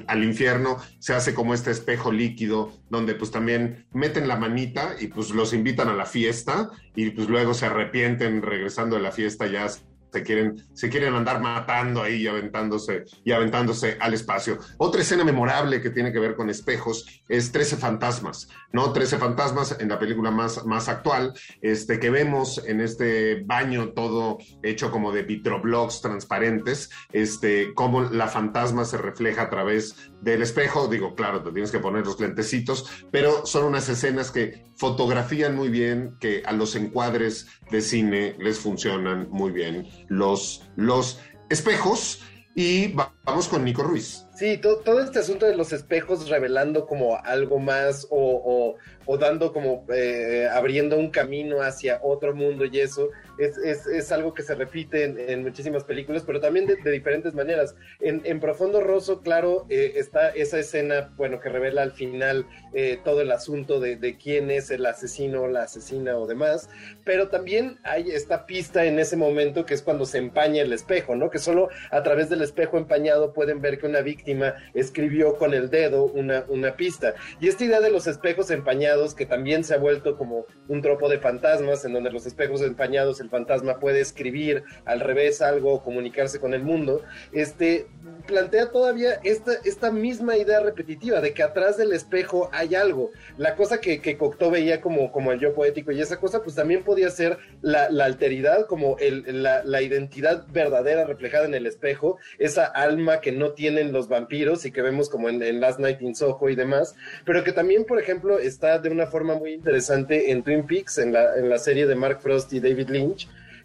al infierno, se hace como este espejo líquido donde pues también meten la manita y pues los invitan a la fiesta y pues luego se arrepienten regresando de la fiesta ya se quieren, se quieren andar matando ahí y aventándose, y aventándose al espacio. Otra escena memorable que tiene que ver con espejos es 13 fantasmas, ¿no? 13 fantasmas en la película más, más actual, este, que vemos en este baño todo hecho como de vitroblocks transparentes, este, cómo la fantasma se refleja a través del espejo. Digo, claro, te tienes que poner los lentecitos, pero son unas escenas que fotografían muy bien, que a los encuadres de cine les funcionan muy bien los, los espejos. Y vamos con Nico Ruiz. Sí, todo, este asunto de los espejos revelando como algo más o, o dando como eh, abriendo un camino hacia otro mundo y eso es, es, es algo que se repite en, muchísimas películas, pero también de, diferentes maneras. En, en, Profundo Rosso, claro, eh, está esa escena, bueno, que revela al final eh, todo el asunto de, de, quién es el asesino, la asesina o demás, pero también hay esta pista en ese momento que es cuando se empaña el espejo, ¿no? Que solo a través del espejo empañado pueden ver que una víctima escribió con el dedo una, una pista. Y esta idea de los espejos empañados que también se ha vuelto como un tropo de fantasmas, en donde los espejos empañados, el fantasma puede escribir al revés algo, comunicarse con el mundo, este, plantea todavía esta, esta misma idea repetitiva de que atrás del espejo hay algo. La cosa que, Cocteau veía como, como el yo poético y esa cosa, pues también podía ser la, alteridad, como la, identidad verdadera reflejada en el espejo, esa alma que no tienen los vampiros y que vemos como en, en Last Night in Soho y demás, pero que también, por ejemplo, está de una forma muy interesante en Twin Peaks, en la, en la serie de Mark Frost y David Lynch,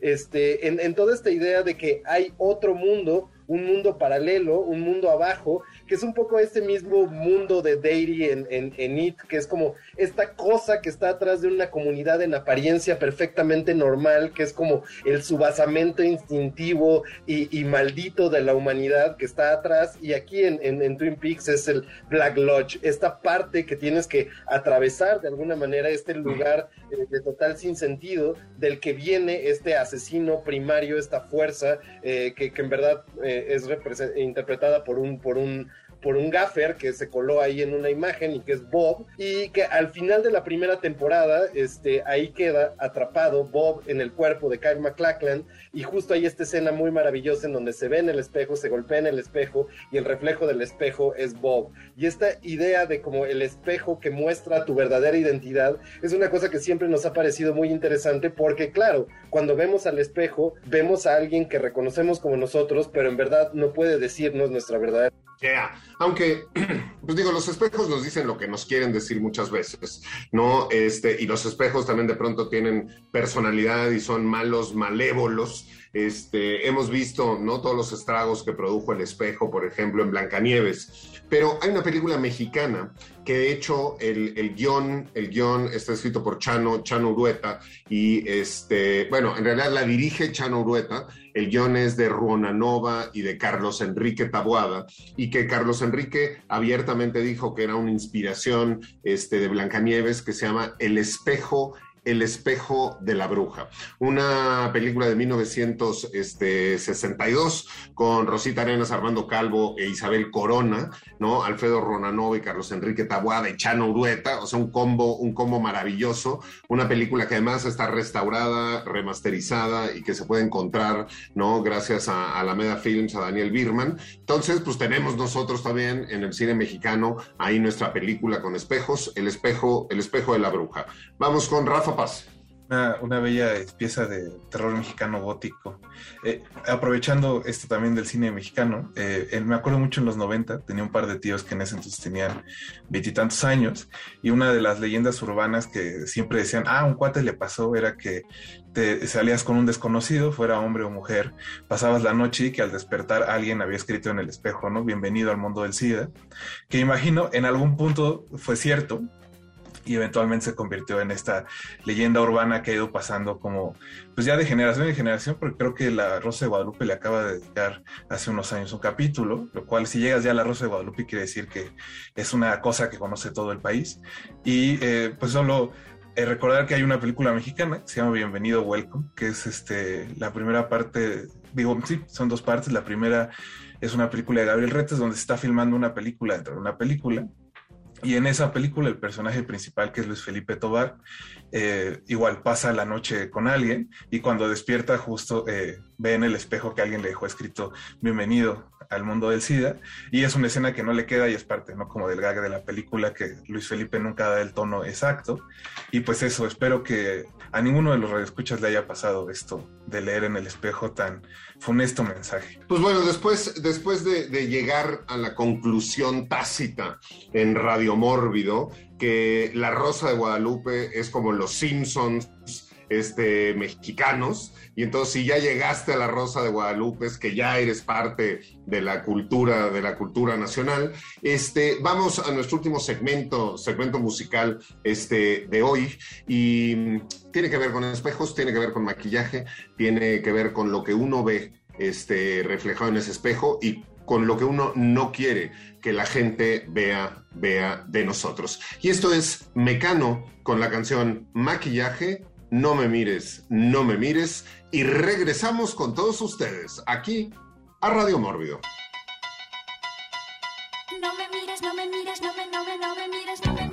este, en, en toda esta idea de que hay otro mundo un mundo paralelo, un mundo abajo, que es un poco este mismo mundo de Dairy en, en, It, que es como esta cosa que está atrás de una comunidad en apariencia perfectamente normal, que es como el subasamento instintivo y, maldito de la humanidad que está atrás, y aquí en, en, Twin Peaks es el Black Lodge, esta parte que tienes que atravesar de alguna manera, este lugar eh, de total sinsentido del que viene este asesino primario, esta fuerza eh, que, en verdad... Eh, es interpretada por un, por un por un gaffer que se coló ahí en una imagen y que es Bob y que al final de la primera temporada este ahí queda atrapado Bob en el cuerpo de Kyle MacLachlan y justo hay esta escena muy maravillosa en donde se ve en el espejo, se golpea en el espejo y el reflejo del espejo es Bob. Y esta idea de como el espejo que muestra tu verdadera identidad es una cosa que siempre nos ha parecido muy interesante porque claro, cuando vemos al espejo vemos a alguien que reconocemos como nosotros, pero en verdad no puede decirnos nuestra verdadera Yeah. Aunque, pues digo, los espejos nos dicen lo que nos quieren decir muchas veces, ¿no? Este, y los espejos también de pronto tienen personalidad y son malos, malévolos. Este, hemos visto, ¿no? Todos los estragos que produjo el espejo, por ejemplo, en Blancanieves. Pero hay una película mexicana que de hecho el, guion, el está escrito por Chano, Chano Urueta y este, bueno, en realidad la dirige Chano Urueta, el guion es de Ruona Nova y de Carlos Enrique Taboada y que Carlos Enrique abiertamente dijo que era una inspiración este, de Blancanieves que se llama El espejo El espejo de la bruja, una película de 1962 con Rosita Arenas, Armando Calvo e Isabel Corona, ¿no? Alfredo Ronanovi, Carlos Enrique Tabuada y Chano Urueta, o sea, un combo, un combo maravilloso, una película que además está restaurada, remasterizada y que se puede encontrar, ¿no? Gracias a, a Alameda Films, a Daniel Birman. Entonces, pues tenemos nosotros también en el cine mexicano ahí nuestra película con espejos, El espejo, El espejo de la bruja. Vamos con Rafa Paz. Una, bella pieza de terror mexicano gótico. Eh, aprovechando esto también del cine mexicano, eh, me acuerdo mucho en los 90, tenía un par de tíos que en ese entonces tenían veintitantos años, y una de las leyendas urbanas que siempre decían, ah, un cuate le pasó, era que te salías con un desconocido, fuera hombre o mujer, pasabas la noche y que al despertar alguien había escrito en el espejo, ¿no? Bienvenido al mundo del SIDA, que imagino en algún punto fue cierto, y eventualmente se convirtió en esta leyenda urbana que ha ido pasando como, pues ya de generación en generación, porque creo que la Rosa de Guadalupe le acaba de dedicar hace unos años un capítulo, lo cual si llegas ya a la Rosa de Guadalupe quiere decir que es una cosa que conoce todo el país. Y eh, pues solo eh, recordar que hay una película mexicana que se llama Bienvenido Welcome, que es este, la primera parte, digo, sí, son dos partes, la primera es una película de Gabriel Retes donde se está filmando una película dentro de una película y en esa película el personaje principal, que es Luis Felipe Tobar, eh, igual pasa la noche con alguien y cuando despierta justo eh, ve en el espejo que alguien le dejó escrito bienvenido al mundo del SIDA y es una escena que no le queda y es parte no como del gag de la película que Luis Felipe nunca da el tono exacto y pues eso espero que a ninguno de los radioescuchas le haya pasado esto de leer en el espejo tan funesto mensaje. Pues bueno, después, después de, de llegar a la conclusión tácita en Radio Mórbido, que La Rosa de Guadalupe es como los Simpsons este, mexicanos, y entonces si ya llegaste a la Rosa de Guadalupe, es que ya eres parte de la cultura, de la cultura nacional. Este, vamos a nuestro último segmento, segmento musical este, de hoy, y tiene que ver con espejos, tiene que ver con maquillaje, tiene que ver con lo que uno ve este, reflejado en ese espejo y con lo que uno no quiere que la gente vea, vea de nosotros. Y esto es Mecano con la canción Maquillaje, No me mires, no me mires. Y regresamos con todos ustedes aquí a Radio Mórbido. No me mires, no me mires, no me, no me, no me mires, no me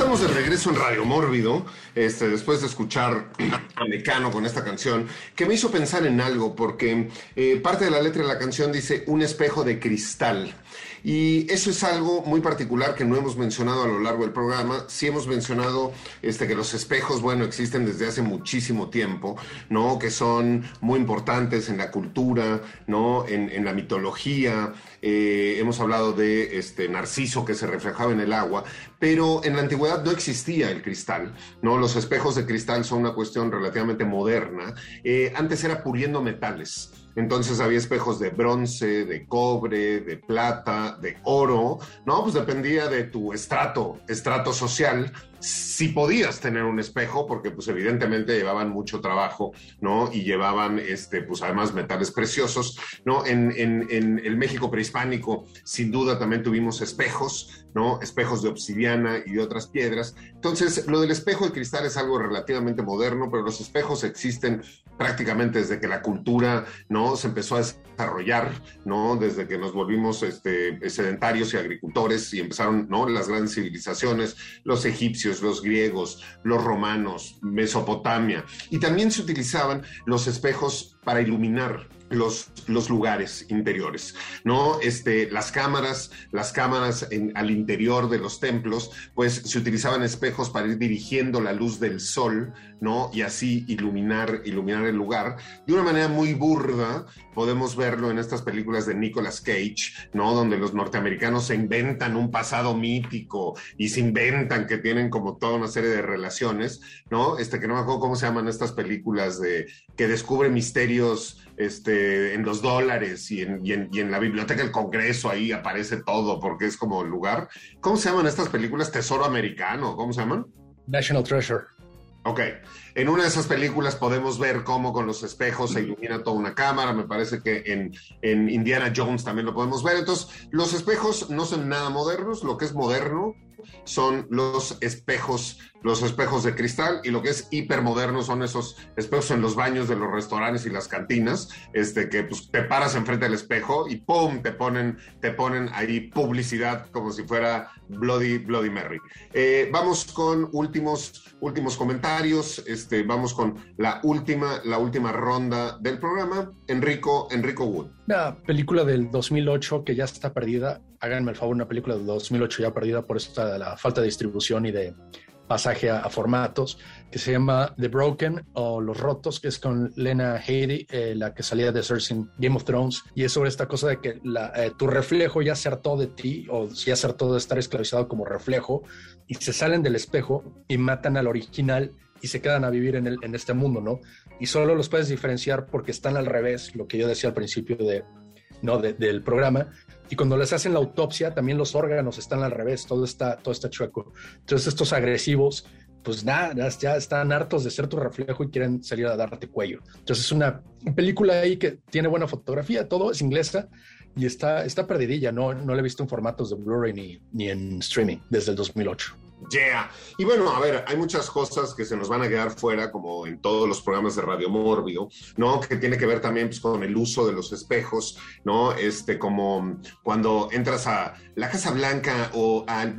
estamos de regreso en Radio Mórbido, este, después de escuchar a Mecano con esta canción, que me hizo pensar en algo, porque eh, parte de la letra de la canción dice un espejo de cristal. Y eso es algo muy particular que no hemos mencionado a lo largo del programa. Sí hemos mencionado este, que los espejos, bueno, existen desde hace muchísimo tiempo, ¿no? Que son muy importantes en la cultura, ¿no? En, la mitología. Eh, hemos hablado de este Narciso que se reflejaba en el agua, pero en la antigüedad no existía el cristal, ¿no? Los espejos de cristal son una cuestión relativamente moderna. Eh, antes era puliendo metales. Entonces había espejos de bronce, de cobre, de plata, de oro, ¿no? Pues dependía de tu estrato, estrato social, si podías tener un espejo, porque pues evidentemente llevaban mucho trabajo, ¿no? Y llevaban, este, pues además metales preciosos, ¿no? En, en, el México prehispánico, sin duda también tuvimos espejos, ¿no? Espejos de obsidiana y de otras piedras. Entonces, lo del espejo de cristal es algo relativamente moderno, pero los espejos existen prácticamente desde que la cultura, ¿no? Se empezó a desarrollar, ¿no? Desde que nos volvimos este, sedentarios y agricultores y empezaron, ¿no? Las grandes civilizaciones, los egipcios, los griegos, los romanos, Mesopotamia. Y también se utilizaban los espejos para iluminar los, los lugares interiores, ¿no? Este, las cámaras, las cámaras al interior de los templos, pues se utilizaban espejos para ir dirigiendo la luz del sol, ¿no? Y así iluminar, iluminar el lugar. De una manera muy burda, podemos verlo en estas películas de Nicolas Cage, ¿no? Donde los norteamericanos se inventan un pasado mítico y se inventan que tienen como toda una serie de relaciones, ¿no? Este, que no me acuerdo cómo se llaman estas películas de que descubre misterios este, en los dólares y en, y, en, la biblioteca del Congreso, ahí aparece todo porque es como el lugar. ¿Cómo se llaman estas películas? Tesoro Americano, ¿cómo se llaman? National Treasure. Ok, en una de esas películas podemos ver cómo con los espejos se ilumina toda una cámara, me parece que en, en Indiana Jones también lo podemos ver, entonces los espejos no son nada modernos, lo que es moderno son los espejos los espejos de cristal y lo que es hipermoderno son esos espejos en los baños de los restaurantes y las cantinas, este que pues, te paras enfrente del espejo y pum te ponen te ponen ahí publicidad como si fuera Bloody Bloody Mary. Eh, vamos con últimos últimos comentarios, este vamos con la última la última ronda del programa. Enrico Enrico Wood. Una película del 2008 que ya está perdida. Háganme el favor, una película del 2008 ya perdida por esta la falta de distribución y de pasaje a, formatos, que se llama The Broken o Los Rotos, que es con Lena Headey, eh, la que salía de Cersei Game of Thrones, y es sobre esta cosa de que eh, tu reflejo ya hartó de ti, o ya hartó de estar esclavizado como reflejo, y se salen del espejo y matan al original y se quedan a vivir en, el, en este mundo, ¿no? Y solo los puedes diferenciar porque están al revés, lo que yo decía al principio de, ¿no? del programa, y cuando les hacen la autopsia, también los órganos están al revés, todo está, todo está chueco. Entonces estos agresivos, pues nada, ya están hartos de ser tu reflejo y quieren salir a darte cuello. Entonces es una película ahí que tiene buena fotografía, todo es inglesa y está, está perdidilla, no, no la he visto en formatos de Blu-ray ni, ni en streaming desde el 2008. Yeah. Y bueno, a ver, hay muchas cosas que se nos van a quedar fuera, como en todos los programas de Radio Mórbido, ¿no? Que tiene que ver también pues, con el uso de los espejos, ¿no? Este, como cuando entras a la Casa Blanca o al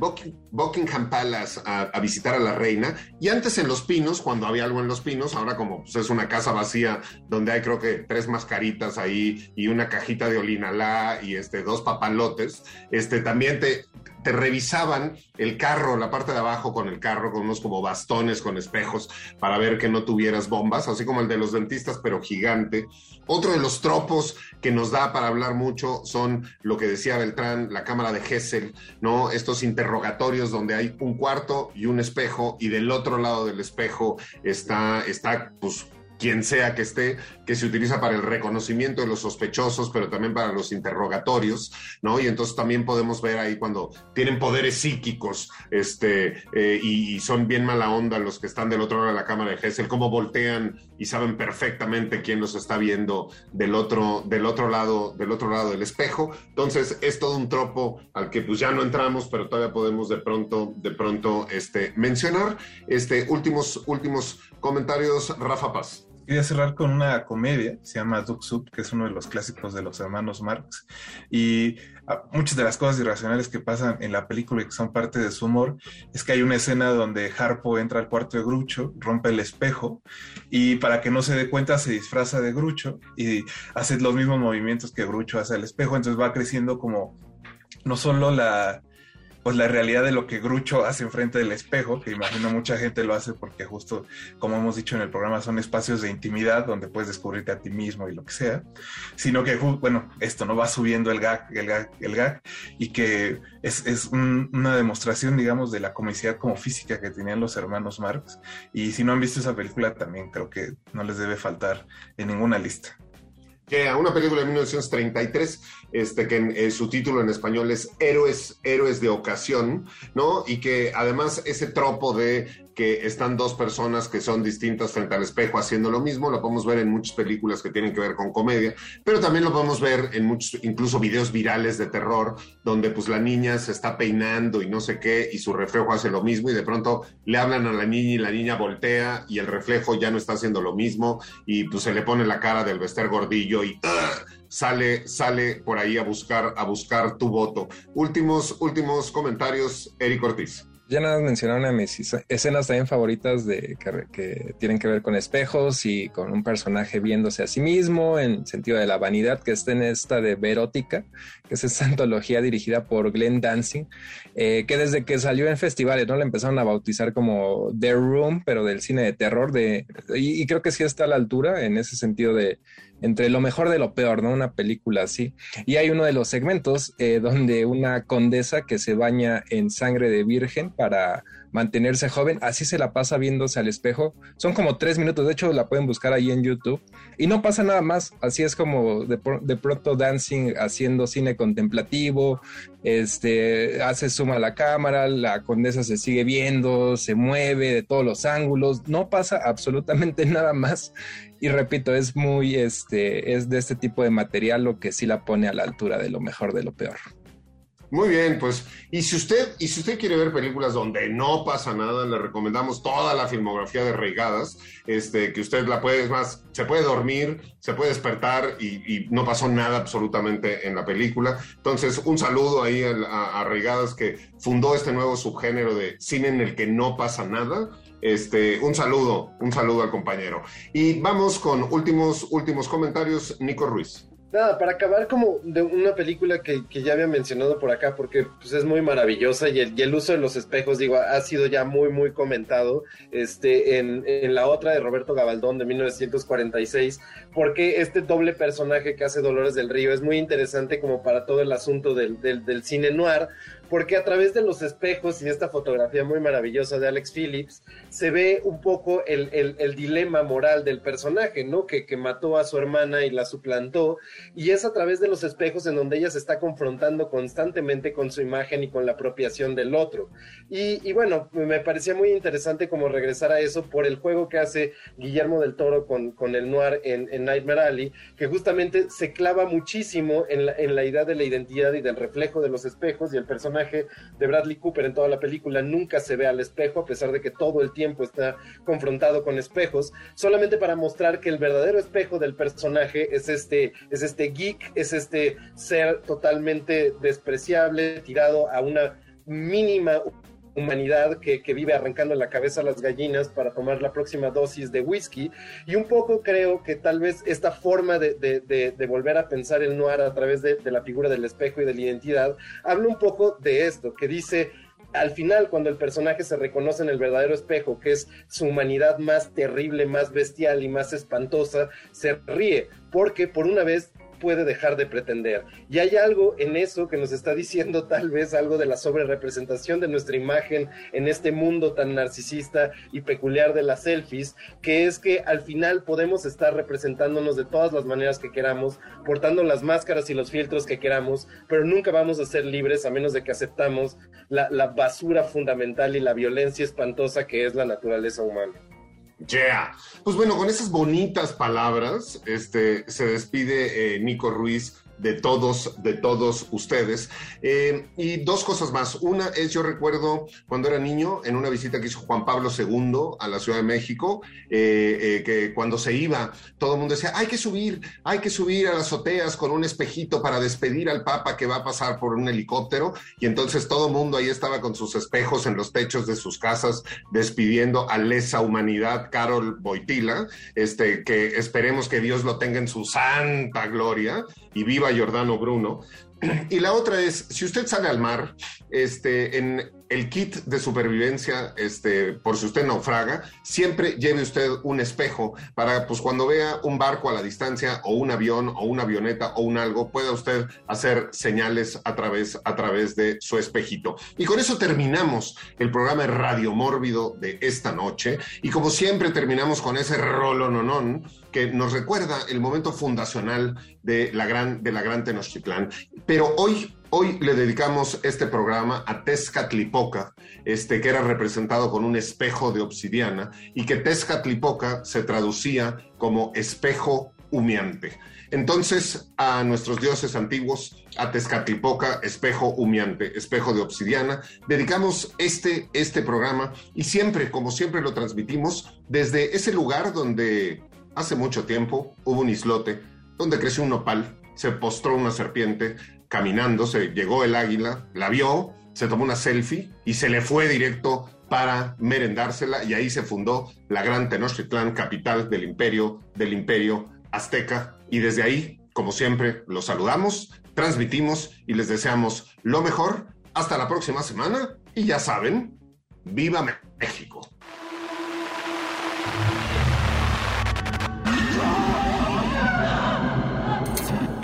Buckingham Palace a, visitar a la reina, y antes en Los Pinos, cuando había algo en Los Pinos, ahora como pues, es una casa vacía donde hay creo que tres mascaritas ahí y una cajita de olinalá y este, dos papalotes, este, también te, te revisaban el carro, la parte de abajo con el carro, con unos como bastones con espejos para ver que no tuvieras bombas, así como el de los dentistas, pero gigante. Otro de los tropos que nos da para hablar mucho son lo que decía Beltrán, la cámara de Hessel, ¿no? Estos interrogatorios donde hay un cuarto y un espejo y del otro lado del espejo está, está pues quien sea que esté, que se utiliza para el reconocimiento de los sospechosos, pero también para los interrogatorios, ¿no? Y entonces también podemos ver ahí cuando tienen poderes psíquicos, este, eh, y, son bien mala onda los que están del otro lado de la cámara de Hessel, cómo voltean y saben perfectamente quién los está viendo del otro, del otro lado, del otro lado del espejo. Entonces es todo un tropo al que pues ya no entramos, pero todavía podemos de pronto, de pronto, este, mencionar. Este, últimos, últimos comentarios, Rafa Paz. Quería cerrar con una comedia, se llama Duck Soup, que es uno de los clásicos de los hermanos Marx. Y ah, muchas de las cosas irracionales que pasan en la película y que son parte de su humor, es que hay una escena donde Harpo entra al cuarto de Grucho, rompe el espejo y para que no se dé cuenta se disfraza de Grucho y hace los mismos movimientos que Grucho hace al espejo. Entonces va creciendo como no solo la pues la realidad de lo que Grucho hace enfrente del espejo, que imagino mucha gente lo hace porque justo, como hemos dicho en el programa, son espacios de intimidad donde puedes descubrirte a ti mismo y lo que sea, sino que, bueno, esto no va subiendo el gag, el gag, el gag, y que es, es una demostración, digamos, de la comicidad como física que tenían los hermanos Marx, y si no han visto esa película también creo que no les debe faltar en ninguna lista que a una película de 1933, este, que en, su título en español es Héroes, Héroes de Ocasión, ¿no? Y que además ese tropo de que están dos personas que son distintas frente al espejo haciendo lo mismo, lo podemos ver en muchas películas que tienen que ver con comedia, pero también lo podemos ver en muchos, incluso videos virales de terror, donde pues la niña se está peinando y no sé qué, y su reflejo hace lo mismo, y de pronto le hablan a la niña y la niña voltea y el reflejo ya no está haciendo lo mismo, y pues se le pone la cara del Bester gordillo y... sale, sale por ahí a buscar, a buscar tu voto. Últimos, últimos comentarios, Eric Ortiz. Ya nada más mencionaron a mis escenas también favoritas de que, tienen que ver con espejos y con un personaje viéndose a sí mismo en sentido de la vanidad que está en esta de Verótica, que es esta antología dirigida por Glenn Dancing, eh, que desde que salió en festivales, ¿no? Le empezaron a bautizar como The Room, pero del cine de terror, de, y creo que sí está a la altura en ese sentido de entre lo mejor de lo peor, ¿no? Una película así. Y hay uno de los segmentos eh, donde una condesa que se baña en sangre de virgen para mantenerse joven, así se la pasa viéndose al espejo. Son como tres minutos, de hecho la pueden buscar ahí en YouTube. Y no pasa nada más, así es como de, de pronto Dancing haciendo cine contemplativo, este, hace suma la cámara, la condesa se sigue viendo, se mueve de todos los ángulos, no pasa absolutamente nada más. Y repito, es muy, este, es de este tipo de material lo que sí la pone a la altura de lo mejor de lo peor. Muy bien, pues, y si usted, y si usted quiere ver películas donde no pasa nada, le recomendamos toda la filmografía de Reigadas, este, que usted la puede, es más, se puede dormir, se puede despertar y, no pasó nada absolutamente en la película. Entonces, un saludo ahí a, a Reigadas que fundó este nuevo subgénero de cine en el que no pasa nada. Este, un saludo, un saludo al compañero. Y vamos con últimos, últimos comentarios, Nico Ruiz. Nada, para acabar como de una película que, ya había mencionado por acá, porque pues, es muy maravillosa y el, y el, uso de los espejos, digo, ha sido ya muy, muy comentado este, en, en, la otra de Roberto Gabaldón de 1946, porque este doble personaje que hace Dolores del Río es muy interesante como para todo el asunto del, del cine noir, porque a través de los espejos y esta fotografía muy maravillosa de Alex Phillips, se ve un poco el, el, dilema moral del personaje, ¿no? Que, que, mató a su hermana y la suplantó, y es a través de los espejos en donde ella se está confrontando constantemente con su imagen y con la apropiación del otro. Y, y bueno, me parecía muy interesante como regresar a eso por el juego que hace Guillermo del Toro con, con el noir en, en, Nightmare Alley, que justamente se clava muchísimo en la, en la idea de la identidad y del reflejo de los espejos y el personaje de Bradley Cooper en toda la película nunca se ve al espejo, a pesar de que todo el tiempo está confrontado con espejos, solamente para mostrar que el verdadero espejo del personaje es este, es este geek, es este ser totalmente despreciable, tirado a una mínima humanidad que, vive arrancando la cabeza a las gallinas para tomar la próxima dosis de whisky. Y un poco creo que tal vez esta forma de, volver a pensar el noir a través de, la figura del espejo y de la identidad, habla un poco de esto, que dice, al final, cuando el personaje se reconoce en el verdadero espejo, que es su humanidad más terrible, más bestial y más espantosa, se ríe, porque por una vez puede dejar de pretender. Y hay algo en eso que nos está diciendo tal vez algo de la sobrerepresentación de nuestra imagen en este mundo tan narcisista y peculiar de las selfies, que es que al final podemos estar representándonos de todas las maneras que queramos, portando las máscaras y los filtros que queramos, pero nunca vamos a ser libres a menos de que aceptamos la, la basura fundamental y la violencia espantosa que es la naturaleza humana. Yeah. Pues bueno, con esas bonitas palabras, este, se despide eh, Nico Ruiz de todos, de todos ustedes. Eh, y dos cosas más. Una es, yo recuerdo cuando era niño, en una visita que hizo Juan Pablo II a la Ciudad de México, eh, eh, que cuando se iba, todo el mundo decía, hay que subir, hay que subir a las azoteas con un espejito para despedir al Papa que va a pasar por un helicóptero. Y entonces todo el mundo ahí estaba con sus espejos en los techos de sus casas, despidiendo a lesa humanidad, Carol Boitila, este, que esperemos que Dios lo tenga en su santa gloria y viva Giordano Bruno. Y la otra es, si usted sale al mar, este, en el kit de supervivencia, este, por si usted naufraga, siempre lleve usted un espejo para, pues, cuando vea un barco a la distancia o un avión o una avioneta o un algo, pueda usted hacer señales a través, a través de su espejito. Y con eso terminamos el programa Radio Mórbido de esta noche. Y como siempre terminamos con ese rolononón que nos recuerda el momento fundacional de la gran, de la gran Tenochtitlán. Pero hoy Hoy le dedicamos este programa a Tezcatlipoca, este, que era representado con un espejo de obsidiana y que Tezcatlipoca se traducía como espejo humeante. Entonces, a nuestros dioses antiguos, a Tezcatlipoca, espejo humeante, espejo de obsidiana, dedicamos este, este programa y siempre, como siempre lo transmitimos, desde ese lugar donde hace mucho tiempo hubo un islote, donde creció un nopal, se postró una serpiente, caminando, se llegó el águila, la vio, se tomó una selfie y se le fue directo para merendársela y ahí se fundó la gran Tenochtitlán, capital del imperio, del imperio azteca. Y desde ahí, como siempre, los saludamos, transmitimos y les deseamos lo mejor. Hasta la próxima semana y ya saben, viva México.